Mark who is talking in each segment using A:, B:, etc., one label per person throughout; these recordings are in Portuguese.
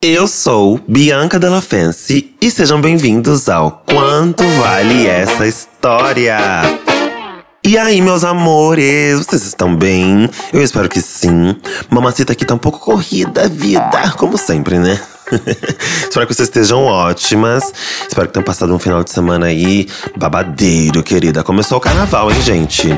A: Eu sou Bianca Della Fence e sejam bem-vindos ao Quanto Vale Essa História? E aí, meus amores, vocês estão bem? Eu espero que sim. Mamacita aqui tá um pouco corrida, vida, como sempre, né? Espero que vocês estejam ótimas. Espero que tenham passado um final de semana aí babadeiro, querida. Começou o carnaval, hein, gente?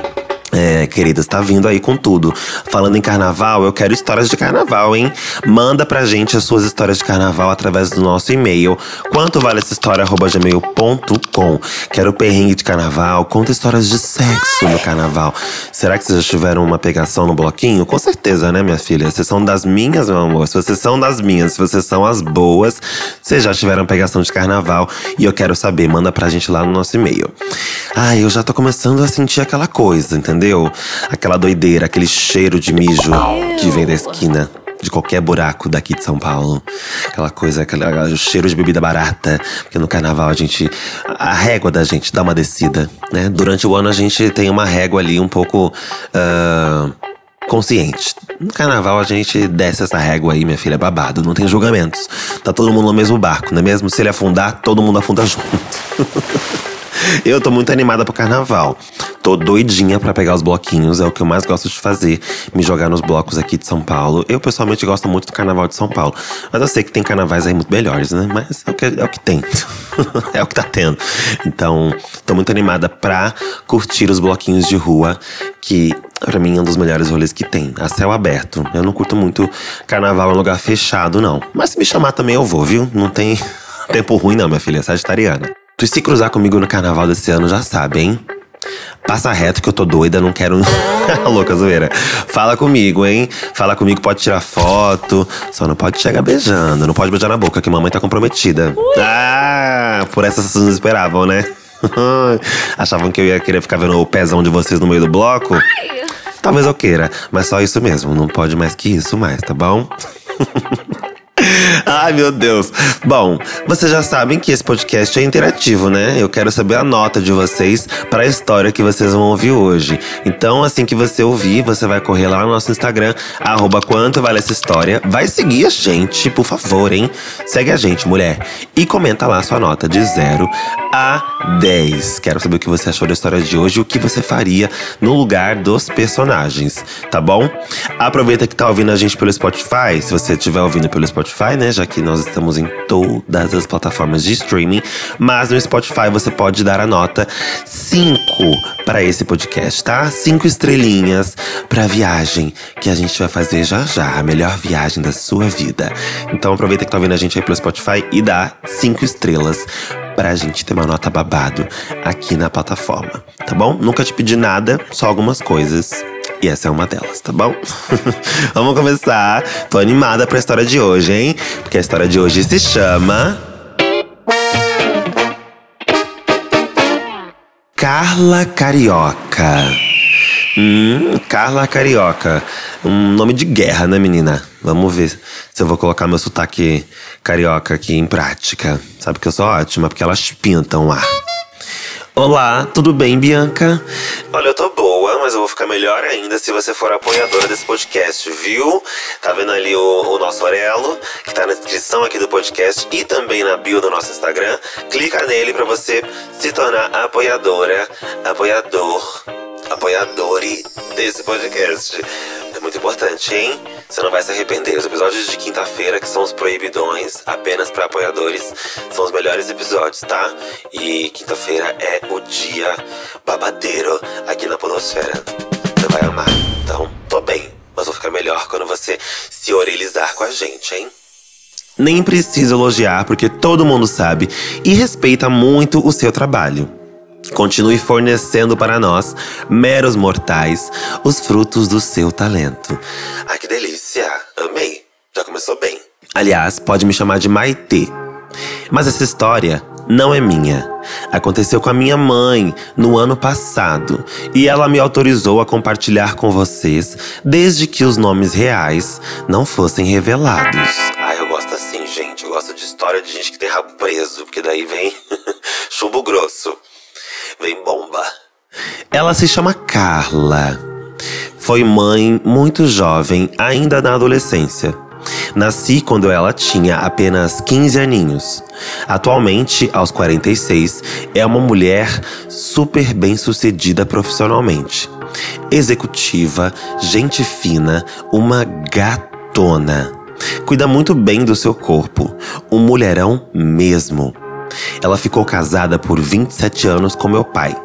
A: É, queridas, tá vindo aí com tudo. Falando em carnaval, eu quero histórias de carnaval, hein? Manda pra gente as suas histórias de carnaval através do nosso e-mail. Quanto vale essa história? gmail.com. Quero perrengue de carnaval. Conta histórias de sexo no carnaval. Será que vocês já tiveram uma pegação no bloquinho? Com certeza, né, minha filha? Vocês são das minhas, meu amor. Se vocês são das minhas, se vocês são as boas, vocês já tiveram pegação de carnaval. E eu quero saber. Manda pra gente lá no nosso e-mail. Ai, eu já tô começando a sentir aquela coisa, entendeu? Entendeu? Aquela doideira, aquele cheiro de mijo que vem da esquina de qualquer buraco daqui de São Paulo. Aquela coisa, aquele, o cheiro de bebida barata. Porque no carnaval a gente. A régua da gente dá uma descida, né? Durante o ano a gente tem uma régua ali um pouco. Uh, consciente. No carnaval a gente desce essa régua aí, minha filha, é babado. Não tem julgamentos. Tá todo mundo no mesmo barco, não é mesmo? Se ele afundar, todo mundo afunda junto. Eu tô muito animada pro carnaval. Tô doidinha para pegar os bloquinhos, é o que eu mais gosto de fazer, me jogar nos blocos aqui de São Paulo. Eu pessoalmente gosto muito do carnaval de São Paulo, mas eu sei que tem carnavais aí muito melhores, né? Mas é o que, é o que tem, é o que tá tendo. Então, tô muito animada pra curtir os bloquinhos de rua, que Pra mim é um dos melhores rolês que tem, a céu aberto. Eu não curto muito carnaval em lugar fechado, não. Mas se me chamar também eu vou, viu? Não tem tempo ruim, não, minha filha, sagitariana. Tu se cruzar comigo no carnaval desse ano já sabe, hein? Passa reto que eu tô doida, não quero. Louca zoeira. Fala comigo, hein? Fala comigo, pode tirar foto. Só não pode chegar beijando. Não pode beijar na boca, que mamãe tá comprometida. Ah, por essa vocês não esperavam, né? Achavam que eu ia querer ficar vendo o pezão de vocês no meio do bloco? Talvez eu queira, mas só isso mesmo. Não pode mais que isso mais, tá bom? Ai, meu Deus. Bom, vocês já sabem que esse podcast é interativo, né? Eu quero saber a nota de vocês para a história que vocês vão ouvir hoje. Então, assim que você ouvir, você vai correr lá no nosso Instagram, arroba quanto vale essa história. Vai seguir a gente, por favor, hein? Segue a gente, mulher. E comenta lá sua nota de 0 a 10. Quero saber o que você achou da história de hoje e o que você faria no lugar dos personagens, tá bom? Aproveita que tá ouvindo a gente pelo Spotify. Se você estiver ouvindo pelo Spotify, né? Já que nós estamos em todas as plataformas de streaming. Mas no Spotify você pode dar a nota 5 para esse podcast, tá? 5 estrelinhas pra viagem que a gente vai fazer já já. A melhor viagem da sua vida. Então aproveita que tá ouvindo a gente aí pelo Spotify e dá 5 estrelas pra gente ter uma nota babado aqui na plataforma, tá bom? Nunca te pedi nada, só algumas coisas. E essa é uma delas, tá bom? Vamos começar. Tô animada pra história de hoje, hein? Porque a história de hoje se chama. Carla Carioca. Hum, Carla Carioca. Um nome de guerra, né, menina? Vamos ver se eu vou colocar meu sotaque carioca aqui em prática. Sabe que eu sou ótima, porque elas pintam lá. Olá, tudo bem, Bianca? Olha, eu tô boa, mas eu vou ficar melhor ainda se você for apoiadora desse podcast, viu? Tá vendo ali o, o nosso orelo, que tá na descrição aqui do podcast e também na bio do nosso Instagram. Clica nele para você se tornar apoiadora, apoiador, apoiadore desse podcast. É muito importante, hein? Você não vai se arrepender. Os episódios de quinta-feira, que são os proibidões, apenas para apoiadores, são os melhores episódios, tá? E quinta-feira é o dia babadeiro aqui na Podosfera. Você vai amar. Então, tô bem. Mas vou ficar melhor quando você se orelizar com a gente, hein? Nem preciso elogiar, porque todo mundo sabe e respeita muito o seu trabalho. Continue fornecendo para nós, meros mortais, os frutos do seu talento. Ai, que delícia! Amei! Já começou bem. Aliás, pode me chamar de Maitê. Mas essa história não é minha. Aconteceu com a minha mãe no ano passado e ela me autorizou a compartilhar com vocês desde que os nomes reais não fossem revelados. Ai, eu gosto assim, gente. Eu gosto de história de gente que tem rabo preso, porque daí vem chumbo grosso. Vem bomba. Ela se chama Carla. Foi mãe muito jovem, ainda na adolescência. Nasci quando ela tinha apenas 15 aninhos. Atualmente, aos 46, é uma mulher super bem sucedida profissionalmente. Executiva, gente fina, uma gatona. Cuida muito bem do seu corpo, um mulherão mesmo. Ela ficou casada por 27 anos com meu pai,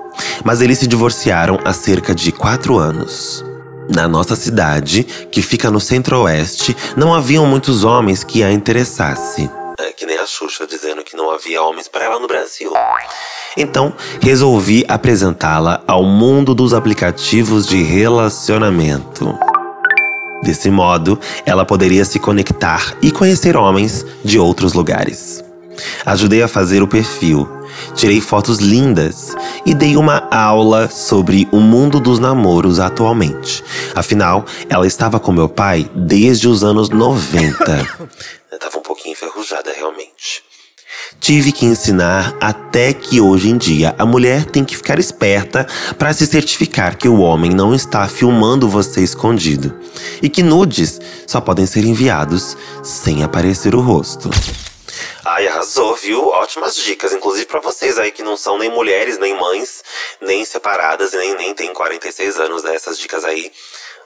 A: mas eles se divorciaram há cerca de 4 anos. Na nossa cidade, que fica no centro-oeste, não haviam muitos homens que a interessasse. É que nem a Xuxa dizendo que não havia homens para ela no Brasil. Então, resolvi apresentá-la ao mundo dos aplicativos de relacionamento. Desse modo, ela poderia se conectar e conhecer homens de outros lugares. Ajudei a fazer o perfil, tirei fotos lindas e dei uma aula sobre o mundo dos namoros atualmente. Afinal, ela estava com meu pai desde os anos 90. Eu tava um pouquinho enferrujada, realmente. Tive que ensinar até que hoje em dia a mulher tem que ficar esperta para se certificar que o homem não está filmando você escondido e que nudes só podem ser enviados sem aparecer o rosto. Ai, arrasou, viu? Ótimas dicas, inclusive para vocês aí que não são nem mulheres, nem mães, nem separadas, nem, nem tem 46 anos, né? Essas dicas aí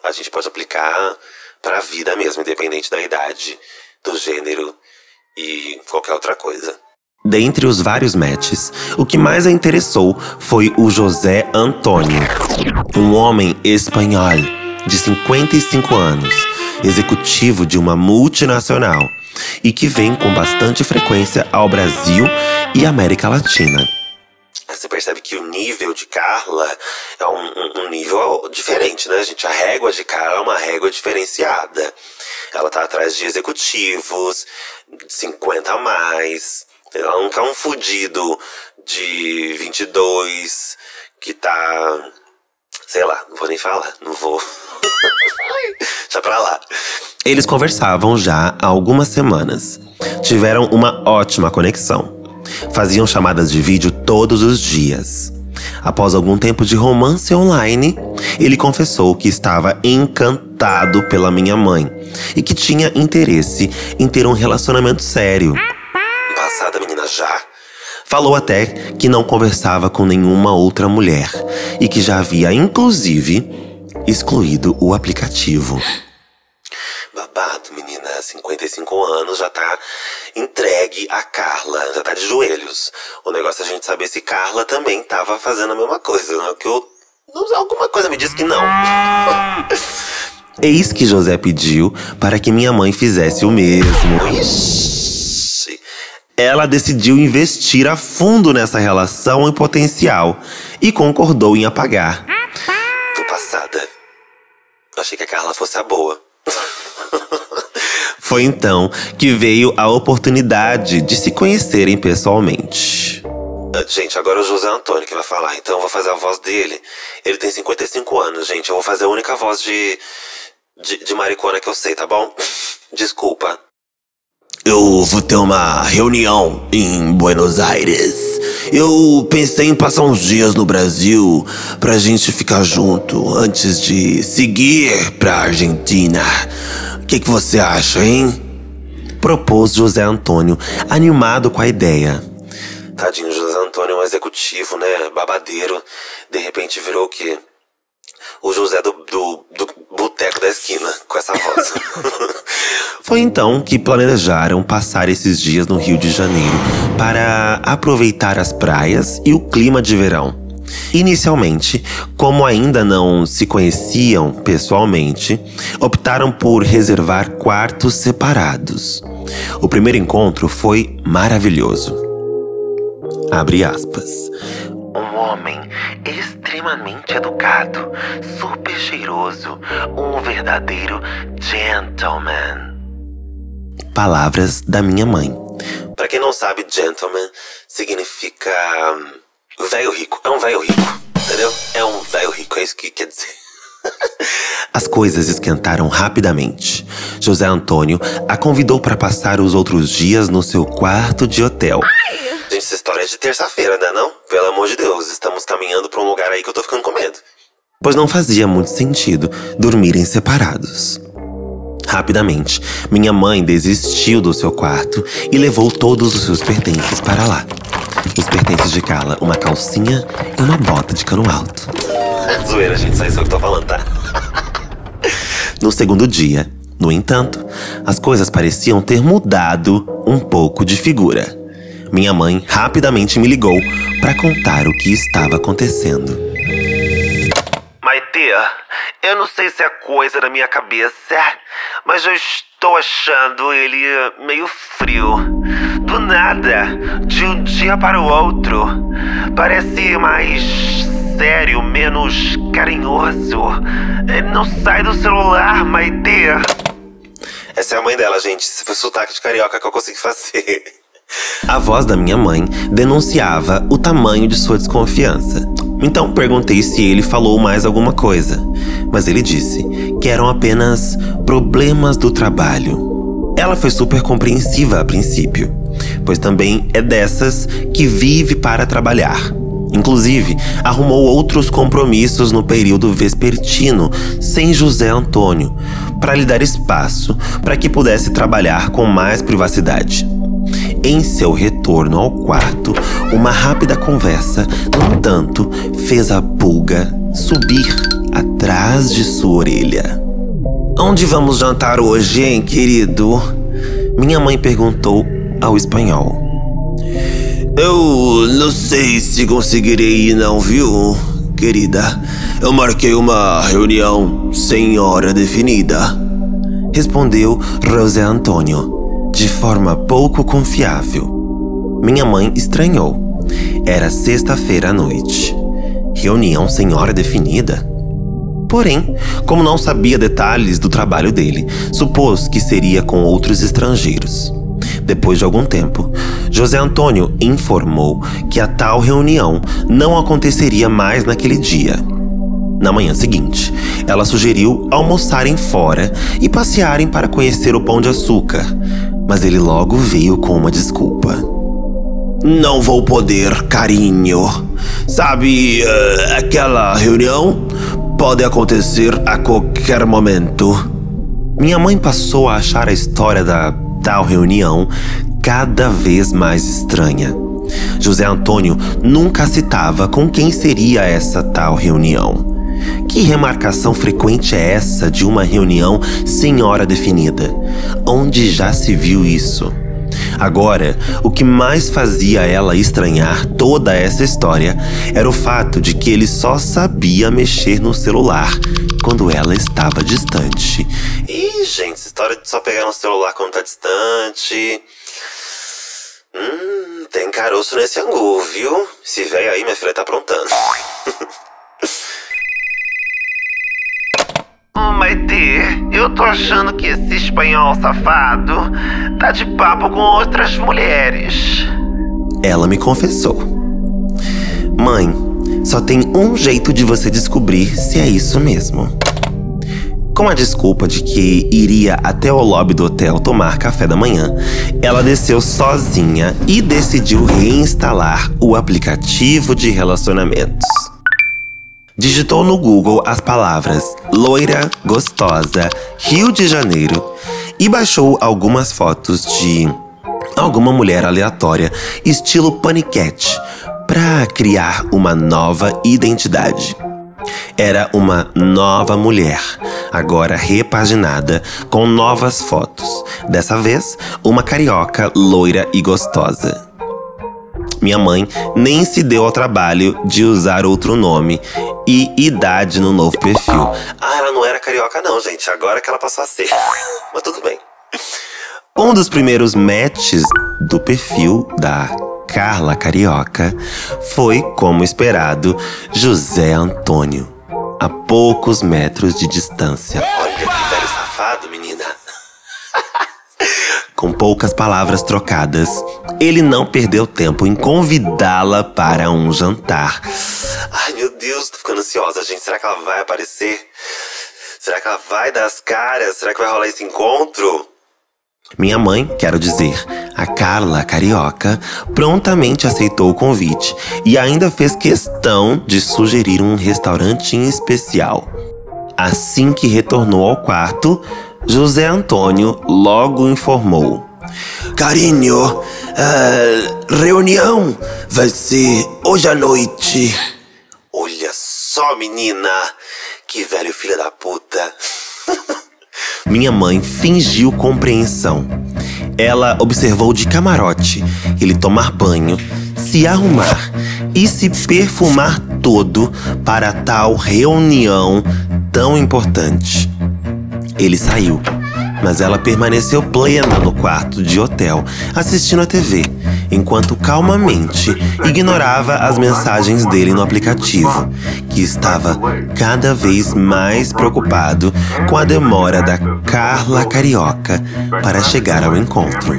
A: a gente pode aplicar pra vida mesmo, independente da idade, do gênero e qualquer outra coisa. Dentre os vários matches, o que mais a interessou foi o José Antônio, um homem espanhol de 55 anos, executivo de uma multinacional e que vem com bastante frequência ao Brasil e América Latina. Você percebe que o nível de Carla é um, um, nível diferente, né, gente? A régua de Carla é uma régua diferenciada. Ela tá atrás de executivos, 50 a mais. Ela não tá um fudido de 22 que tá. Sei lá, não vou nem falar, não vou. Já pra lá. Eles conversavam já há algumas semanas. Tiveram uma ótima conexão. Faziam chamadas de vídeo todos os dias. Após algum tempo de romance online, ele confessou que estava encantado pela minha mãe e que tinha interesse em ter um relacionamento sério. Passada, menina, já. Falou até que não conversava com nenhuma outra mulher e que já havia, inclusive, excluído o aplicativo. Babado, menina, 55 anos, já tá entregue a Carla, já tá de joelhos. O negócio é a gente saber se Carla também tava fazendo a mesma coisa, né? Que eu. Alguma coisa me diz que não. Eis que José pediu para que minha mãe fizesse o mesmo. Ixi. Ela decidiu investir a fundo nessa relação em potencial e concordou em apagar. Tô passada. Achei que a Carla fosse a boa. Foi então que veio a oportunidade de se conhecerem pessoalmente. Ah, gente, agora é o José Antônio que vai falar, então eu vou fazer a voz dele. Ele tem 55 anos, gente. Eu vou fazer a única voz de, de, de maricona que eu sei, tá bom? Desculpa. Eu vou ter uma reunião em Buenos Aires. Eu pensei em passar uns dias no Brasil pra gente ficar junto antes de seguir pra Argentina. O que, que você acha, hein? Propôs José Antônio, animado com a ideia. Tadinho, José Antônio é um executivo, né? Babadeiro. De repente virou o quê? o José do, do, do boteco da esquina, com essa voz. Foi então que planejaram passar esses dias no Rio de Janeiro para aproveitar as praias e o clima de verão. Inicialmente, como ainda não se conheciam pessoalmente, optaram por reservar quartos separados. O primeiro encontro foi maravilhoso. Abre aspas. Um homem extremamente educado, super cheiroso, um verdadeiro gentleman. Palavras da minha mãe. Para quem não sabe, gentleman significa hum, velho rico. É um velho rico, entendeu? É um velho rico, é isso que quer dizer. As coisas esquentaram rapidamente. José Antônio a convidou para passar os outros dias no seu quarto de hotel. Gente, essa história é de terça-feira, né não? Pelo amor de Deus, estamos caminhando para um lugar aí que eu tô ficando com medo. Pois não fazia muito sentido dormirem separados. Rapidamente, minha mãe desistiu do seu quarto e levou todos os seus pertences para lá. Os pertences de Carla, uma calcinha e uma bota de cano alto. Zoeira, gente, só isso que eu tô falando, tá? no segundo dia, no entanto, as coisas pareciam ter mudado um pouco de figura. Minha mãe rapidamente me ligou para contar o que estava acontecendo.
B: Maite, eu não sei se é coisa da minha cabeça, mas eu estou achando ele meio frio. Do nada, de um dia para o outro. Parece mais sério, menos carinhoso. Ele não sai do celular, Maite.
A: Essa é a mãe dela, gente. Se foi sotaque de carioca que eu consegui fazer. A voz da minha mãe denunciava o tamanho de sua desconfiança. Então perguntei se ele falou mais alguma coisa, mas ele disse que eram apenas problemas do trabalho. Ela foi super compreensiva a princípio, pois também é dessas que vive para trabalhar. Inclusive, arrumou outros compromissos no período vespertino sem José Antônio, para lhe dar espaço para que pudesse trabalhar com mais privacidade. Em seu retorno ao quarto, uma rápida conversa, no entanto, fez a pulga subir atrás de sua orelha. Onde vamos jantar hoje, hein, querido? Minha mãe perguntou ao espanhol.
C: Eu não sei se conseguirei ir, não, viu, querida? Eu marquei uma reunião sem hora definida.
A: Respondeu José Antônio de forma pouco confiável. Minha mãe estranhou. Era sexta-feira à noite. Reunião sem hora definida? Porém, como não sabia detalhes do trabalho dele, supôs que seria com outros estrangeiros. Depois de algum tempo, José Antônio informou que a tal reunião não aconteceria mais naquele dia. Na manhã seguinte, ela sugeriu almoçarem fora e passearem para conhecer o Pão de Açúcar, mas ele logo veio com uma desculpa.
C: Não vou poder, carinho. Sabe, uh, aquela reunião pode acontecer a qualquer momento.
A: Minha mãe passou a achar a história da tal reunião cada vez mais estranha. José Antônio nunca citava com quem seria essa tal reunião. Que remarcação frequente é essa de uma reunião sem hora definida? Onde já se viu isso? Agora, o que mais fazia ela estranhar toda essa história era o fato de que ele só sabia mexer no celular quando ela estava distante. Ih, gente, essa história de só pegar no celular quando tá distante. Hum, tem caroço nesse angu, viu? Se veio aí, minha filha tá aprontando.
B: Maite, eu tô achando que esse espanhol safado tá de papo com outras mulheres.
A: Ela me confessou. Mãe, só tem um jeito de você descobrir se é isso mesmo. Com a desculpa de que iria até o lobby do hotel tomar café da manhã, ela desceu sozinha e decidiu reinstalar o aplicativo de relacionamentos. Digitou no Google as palavras loira, gostosa, Rio de Janeiro e baixou algumas fotos de alguma mulher aleatória, estilo paniquete, para criar uma nova identidade. Era uma nova mulher, agora repaginada, com novas fotos. Dessa vez, uma carioca loira e gostosa. Minha mãe nem se deu ao trabalho de usar outro nome e idade no novo perfil. Ah, ela não era carioca, não, gente. Agora que ela passou a ser. Mas tudo bem. Um dos primeiros matches do perfil da Carla Carioca foi, como esperado, José Antônio, a poucos metros de distância. Olha que velho safado, menina. Com poucas palavras trocadas, ele não perdeu tempo em convidá-la para um jantar. Ai meu Deus, tô ficando ansiosa, gente. Será que ela vai aparecer? Será que ela vai dar as caras? Será que vai rolar esse encontro? Minha mãe, quero dizer, a Carla Carioca, prontamente aceitou o convite e ainda fez questão de sugerir um restaurante em especial. Assim que retornou ao quarto, José Antônio logo informou:
C: Carinho, a reunião vai ser hoje à noite.
B: Olha só, menina! Que velho filho da puta!
A: Minha mãe fingiu compreensão. Ela observou de camarote ele tomar banho, se arrumar e se perfumar todo para tal reunião tão importante. Ele saiu, mas ela permaneceu plena no quarto de hotel, assistindo a TV, enquanto calmamente ignorava as mensagens dele no aplicativo, que estava cada vez mais preocupado com a demora da Carla Carioca para chegar ao encontro.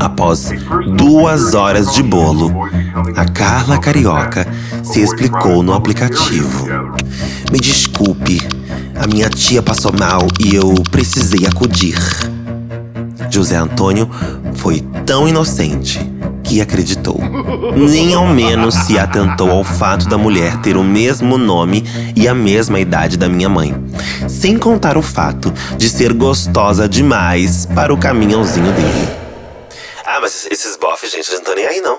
A: Após duas horas de bolo, a Carla Carioca se explicou no aplicativo. Me desculpe, a minha tia passou mal e eu precisei acudir. José Antônio foi tão inocente que acreditou. Nem ao menos se atentou ao fato da mulher ter o mesmo nome e a mesma idade da minha mãe. Sem contar o fato de ser gostosa demais para o caminhãozinho dele.
B: Ah, mas esses bofs, gente, eles não estão nem aí, não.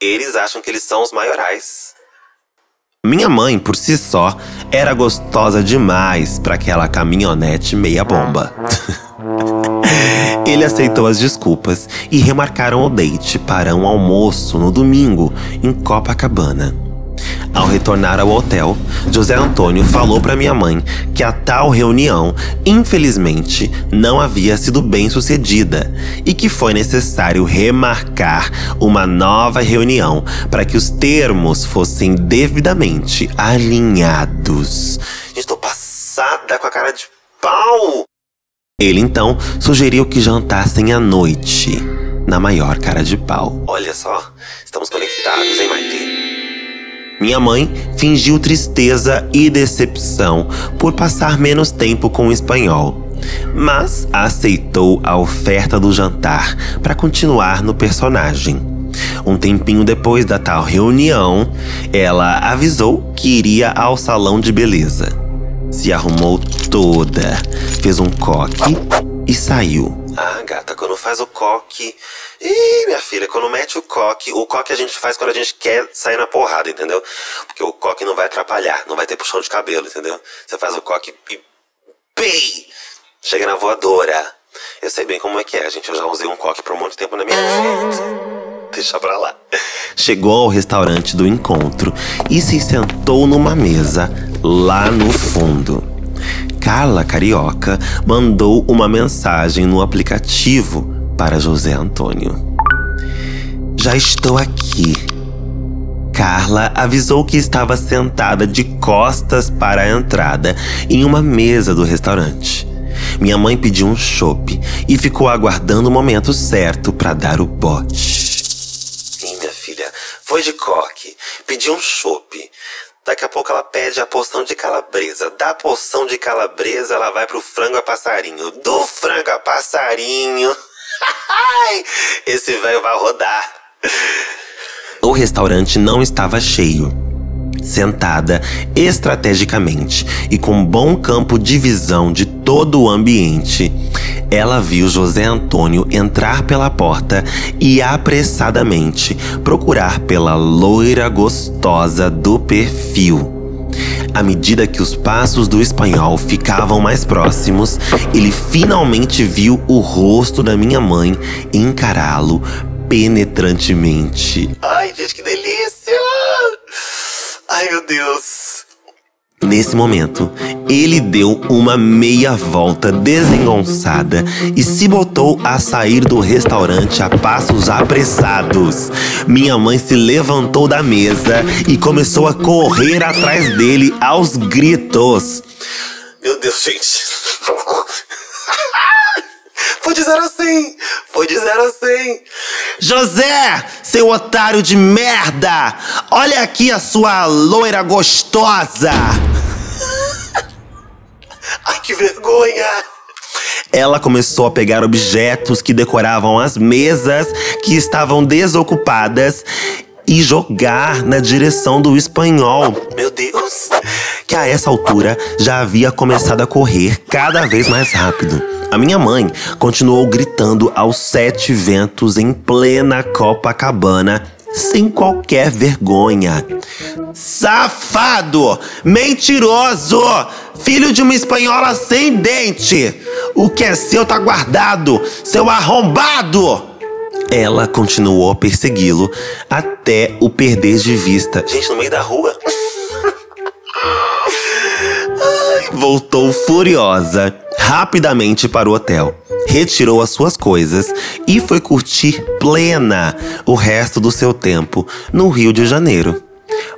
B: Eles acham que eles são os maiorais.
A: Minha mãe, por si só, era gostosa demais para aquela caminhonete meia bomba. Ele aceitou as desculpas e remarcaram o date para um almoço no domingo em Copacabana. Ao retornar ao hotel, José Antônio falou para minha mãe que a tal reunião, infelizmente, não havia sido bem sucedida e que foi necessário remarcar uma nova reunião para que os termos fossem devidamente alinhados.
B: Estou passada com a cara de pau!
A: Ele então sugeriu que jantassem à noite, na maior cara de pau.
B: Olha só, estamos conectados, hein, Maite?
A: Minha mãe fingiu tristeza e decepção por passar menos tempo com o espanhol, mas aceitou a oferta do jantar para continuar no personagem. Um tempinho depois da tal reunião, ela avisou que iria ao salão de beleza. Se arrumou toda, fez um coque e saiu.
B: Ah, gata, quando faz o coque. Ih, minha filha, quando mete o coque, o coque a gente faz quando a gente quer sair na porrada, entendeu? Porque o coque não vai atrapalhar, não vai ter puxão de cabelo, entendeu? Você faz o coque e. Pei! Chega na voadora. Eu sei bem como é que é, gente. Eu já usei um coque por muito tempo na minha vida. Deixa pra lá.
A: Chegou ao restaurante do encontro e se sentou numa mesa lá no fundo. Carla Carioca mandou uma mensagem no aplicativo para José Antônio. Já estou aqui. Carla avisou que estava sentada de costas para a entrada em uma mesa do restaurante. Minha mãe pediu um chopp e ficou aguardando o momento certo para dar o bote.
B: Sim, minha filha, foi de coque, pediu um chopp. Daqui a pouco ela pede a poção de calabresa. Da poção de calabresa, ela vai pro frango a passarinho. Do frango a passarinho. Esse velho vai rodar.
A: O restaurante não estava cheio. Sentada estrategicamente e com bom campo de visão de todo o ambiente, ela viu José Antônio entrar pela porta e apressadamente procurar pela loira gostosa do perfil. À medida que os passos do espanhol ficavam mais próximos, ele finalmente viu o rosto da minha mãe encará-lo penetrantemente.
B: Ai, gente, que delícia! Ai, meu Deus.
A: Nesse momento, ele deu uma meia volta desengonçada e se botou a sair do restaurante a passos apressados. Minha mãe se levantou da mesa e começou a correr atrás dele aos gritos.
B: Meu Deus, gente. Foi de 0 a 100. Foi de 0 a 100.
A: José, seu otário de merda! Olha aqui a sua loira gostosa!
B: Ai, que vergonha!
A: Ela começou a pegar objetos que decoravam as mesas que estavam desocupadas e jogar na direção do espanhol.
B: Meu Deus!
A: que a essa altura já havia começado a correr cada vez mais rápido. A minha mãe continuou gritando aos sete ventos em plena Copacabana, sem qualquer vergonha. Safado! Mentiroso! Filho de uma espanhola sem dente! O que é seu tá guardado, seu arrombado! Ela continuou a persegui-lo até o perder de vista. Gente, no meio da rua. Voltou furiosa rapidamente para o hotel. Retirou as suas coisas e foi curtir plena o resto do seu tempo no Rio de Janeiro.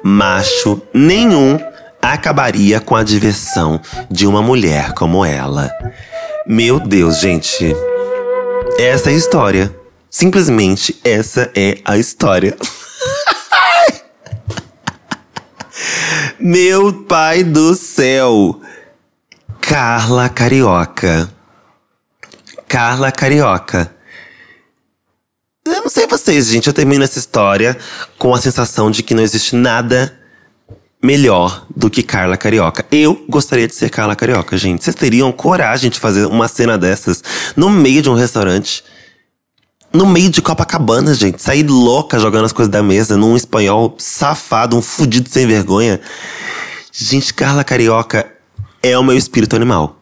A: Macho nenhum acabaria com a diversão de uma mulher como ela. Meu Deus, gente. Essa é a história. Simplesmente essa é a história. Meu pai do céu. Carla Carioca. Carla Carioca. Eu não sei vocês, gente. Eu termino essa história com a sensação de que não existe nada melhor do que Carla Carioca. Eu gostaria de ser Carla Carioca, gente. Vocês teriam coragem de fazer uma cena dessas no meio de um restaurante? No meio de Copacabana, gente. Sair louca jogando as coisas da mesa num espanhol safado, um fudido sem vergonha. Gente, Carla Carioca é o meu espírito animal.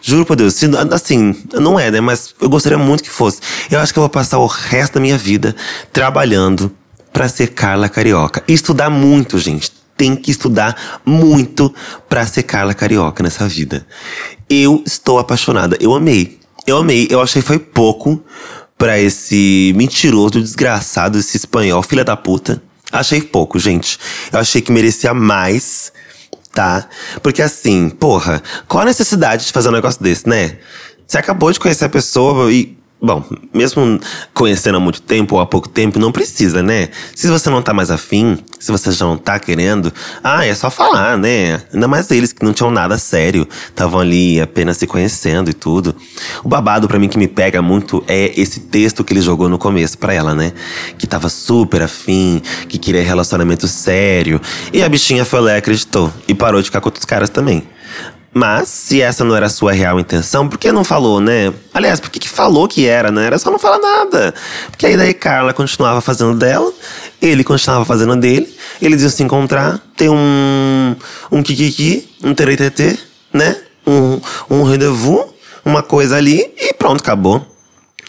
A: Juro por Deus, assim, não é, né? Mas eu gostaria muito que fosse. Eu acho que eu vou passar o resto da minha vida trabalhando para ser Carla Carioca. E estudar muito, gente. Tem que estudar muito para ser Carla Carioca nessa vida. Eu estou apaixonada. Eu amei. Eu amei. Eu achei que foi pouco para esse mentiroso, desgraçado, esse espanhol, filha da puta. Achei pouco, gente. Eu achei que merecia mais, tá? Porque assim, porra, qual a necessidade de fazer um negócio desse, né? Você acabou de conhecer a pessoa e Bom, mesmo conhecendo há muito tempo ou há pouco tempo, não precisa, né? Se você não tá mais afim, se você já não tá querendo, ah, é só falar, né? Ainda mais eles que não tinham nada sério, estavam ali apenas se conhecendo e tudo. O babado para mim que me pega muito é esse texto que ele jogou no começo para ela, né? Que tava super afim, que queria relacionamento sério. E a bichinha foi lá e acreditou. E parou de ficar com outros caras também. Mas, se essa não era a sua real intenção, por que não falou, né? Aliás, por que, que falou que era, né? Era só não falar nada. Porque aí daí Carla continuava fazendo dela, ele continuava fazendo dele, eles iam se encontrar, ter um. um kikiki, um teretetê, né? Um, um rendezvous, uma coisa ali e pronto, acabou.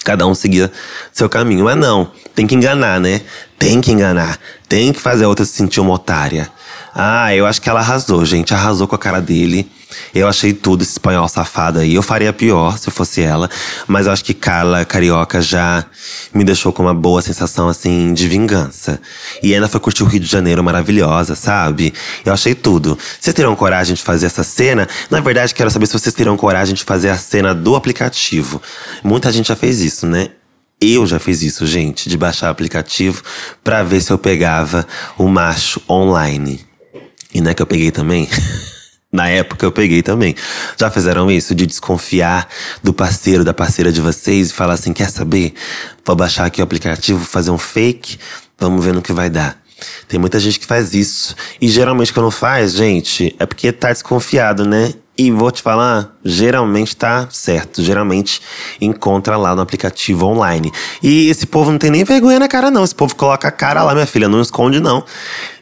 A: Cada um seguia seu caminho. Mas não, tem que enganar, né? Tem que enganar. Tem que fazer a outra se sentir uma otária. Ah, eu acho que ela arrasou, gente. Arrasou com a cara dele. Eu achei tudo esse espanhol safado aí. Eu faria pior se eu fosse ela. Mas eu acho que Carla Carioca já me deixou com uma boa sensação, assim, de vingança. E ainda foi curtir o Rio de Janeiro maravilhosa, sabe? Eu achei tudo. Vocês terão coragem de fazer essa cena? Na verdade, quero saber se vocês terão coragem de fazer a cena do aplicativo. Muita gente já fez isso, né? Eu já fiz isso, gente, de baixar o aplicativo para ver se eu pegava o macho online. E não é que eu peguei também? Na época eu peguei também. Já fizeram isso de desconfiar do parceiro, da parceira de vocês e falar assim: quer saber? Vou baixar aqui o aplicativo, fazer um fake, vamos ver no que vai dar. Tem muita gente que faz isso. E geralmente quando faz, gente, é porque tá desconfiado, né? E vou te falar, geralmente tá certo. Geralmente encontra lá no aplicativo online. E esse povo não tem nem vergonha na cara, não. Esse povo coloca a cara lá, minha filha, não esconde, não.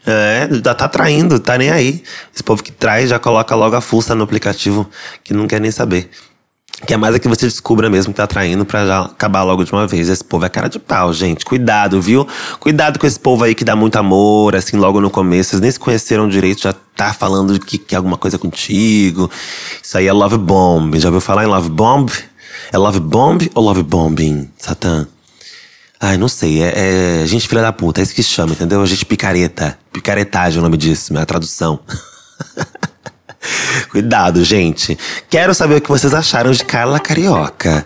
A: É, já tá traindo, tá nem aí. Esse povo que traz já coloca logo a fuça no aplicativo, que não quer nem saber. Que é mais é que você descubra mesmo que tá traindo pra já acabar logo de uma vez. Esse povo é cara de pau, gente. Cuidado, viu? Cuidado com esse povo aí que dá muito amor, assim, logo no começo. Vocês nem se conheceram direito, já tá falando que quer alguma coisa contigo. Isso aí é love bomb. Já ouviu falar em love bomb? É love bomb ou love bombing, Satã? Ai, não sei. É, é gente filha da puta, é isso que chama, entendeu? A gente picareta. Picaretagem é o nome disso, é a tradução. Cuidado, gente. Quero saber o que vocês acharam de Carla Carioca.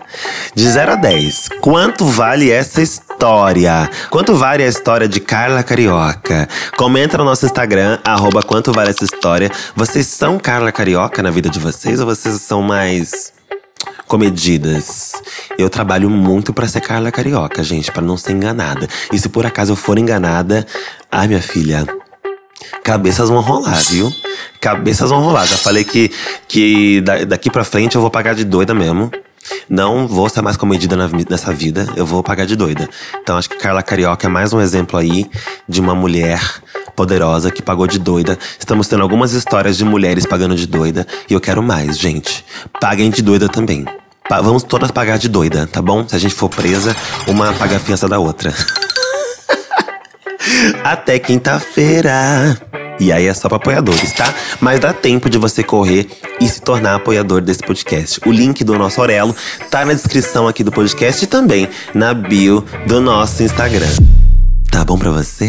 A: De 0 a 10, quanto vale essa história? Quanto vale a história de Carla Carioca? Comenta no nosso Instagram, arroba quanto vale essa história. Vocês são Carla Carioca na vida de vocês ou vocês são mais comedidas? Eu trabalho muito para ser Carla Carioca, gente, para não ser enganada. E se por acaso eu for enganada, ai minha filha, cabeças vão rolar, viu? Cabeças vão rolar. Já falei que, que daqui pra frente eu vou pagar de doida mesmo. Não vou ser mais comedida nessa vida, eu vou pagar de doida. Então acho que Carla Carioca é mais um exemplo aí de uma mulher poderosa que pagou de doida. Estamos tendo algumas histórias de mulheres pagando de doida e eu quero mais, gente. Paguem de doida também. Pa vamos todas pagar de doida, tá bom? Se a gente for presa, uma paga a fiança da outra. Até quinta-feira. E aí é só para apoiadores, tá? Mas dá tempo de você correr e se tornar apoiador desse podcast. O link do nosso Orelo tá na descrição aqui do podcast e também na bio do nosso Instagram. Tá bom para você?